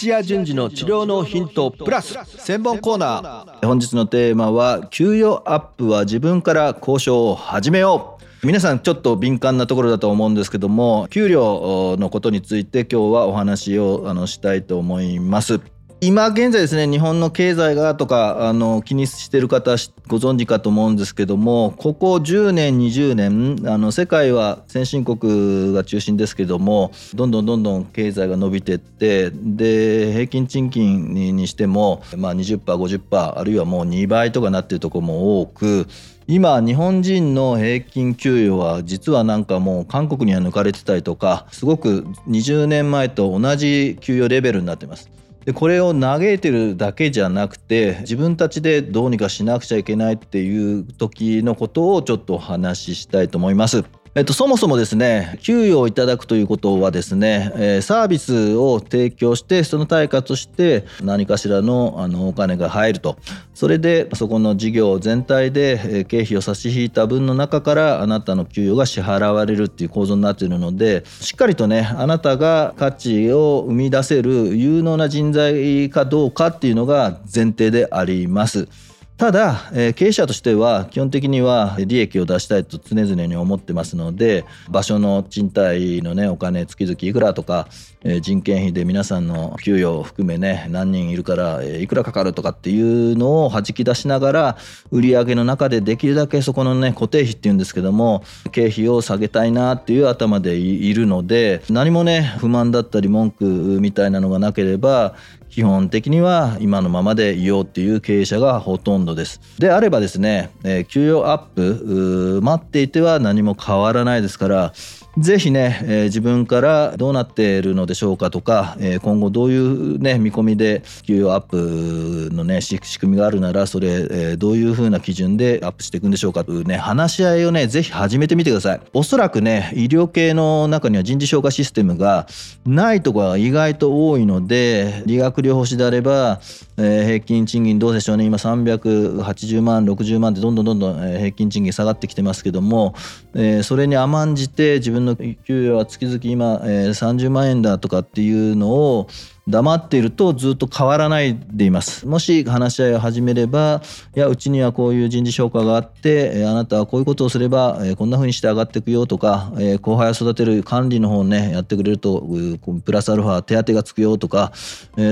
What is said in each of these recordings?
土屋順次の治療のヒントプラス専門コーナー。本日のテーマは給与アップは自分から交渉を始めよう。皆さんちょっと敏感なところだと思うんですけども給料のことについて今日はお話をあのしたいと思います。今現在ですね日本の経済がとかあの気にしてる方ご存知かと思うんですけどもここ10年20年あの世界は先進国が中心ですけどもどんどんどんどん経済が伸びてってで平均賃金にしても、まあ20、20%50% あるいはもう2倍とかなってるところも多く今日本人の平均給与は実はなんかもう韓国には抜かれてたりとかすごく20年前と同じ給与レベルになってます。でこれを嘆いてるだけじゃなくて自分たちでどうにかしなくちゃいけないっていう時のことをちょっとお話ししたいと思います。えっと、そもそもですね給与をいただくということはですね、えー、サービスを提供してその対価として何かしらのあのお金が入るとそれでそこの事業全体で経費を差し引いた分の中からあなたの給与が支払われるっていう構造になっているのでしっかりとねあなたが価値を生み出せる有能な人材かどうかっていうのが前提であります。ただ、えー、経営者としては基本的には利益を出したいと常々に思ってますので場所の賃貸のねお金月々いくらとか、えー、人件費で皆さんの給与を含めね何人いるから、えー、いくらかかるとかっていうのを弾き出しながら売り上げの中でできるだけそこのね固定費っていうんですけども経費を下げたいなっていう頭でいるので何もね不満だったり文句みたいなのがなければ基本的には今のままでいようっていう経営者がほとんどです。であればですね、えー、給与アップ待っていては何も変わらないですからぜひね、えー、自分からどうなっているのでしょうかとか、えー、今後どういうね見込みで給与アップのね仕組みがあるならそれ、えー、どういうふうな基準でアップしていくんでしょうかというね話し合いをねぜひ始めてみてください。おそらくね医療系の中には人事評価システムがないところが意外と多いので理学療法士であれば、えー、平均賃金どうでしょうね。今380万60万ってどんどんどんどん平均賃金下がってきてますけども、えー、それに甘んじて自分分の給与は月々今、えー、30万円だとかっていうのを黙っているとずっと変わらないでいます。もし話し合いを始めればいやうちにはこういう人事評価があってあなたはこういうことをすればこんな風にして上がっていくよとか後輩を育てる管理の方をねやってくれるとプラスアルファ手当がつくよとか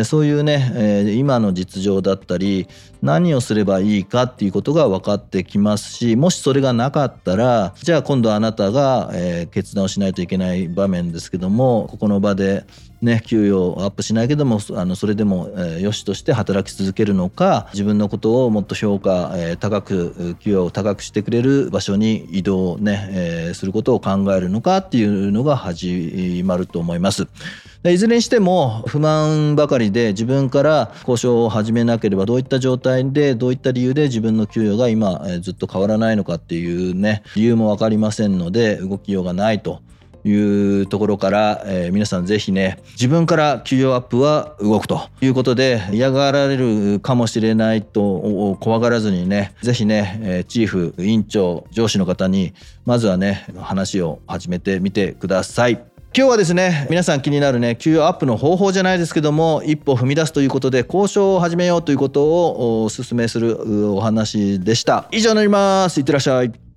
そういうね今の実情だったり何をすればいいかっていうことが分かってきますしもしそれがなかったらじゃあ今度あなたが決断をしないといけない場面ですけどもここの場でね、給与をアップしないけどもあのそれでも、えー、よしとして働き続けるのか自分のことをもっと評価、えー、高く給与を高くしてくれる場所に移動ね、えー、することを考えるのかっていうのが始まると思います。いずれにしても不満ばかりで自分から交渉を始めなければどういった状態でどういった理由で自分の給与が今ずっと変わらないのかっていうね理由も分かりませんので動きようがないと。いうところから、えー、皆さんぜひね自分から給与アップは動くということで嫌がられるかもしれないと怖がらずにねぜひね、えー、チーフ委員長上司の方にまずはね話を始めてみてください。今日はですね皆さん気になるね給与アップの方法じゃないですけども一歩踏み出すということで交渉を始めようということをお勧めするお話でした。以上になります。いってらっしゃい。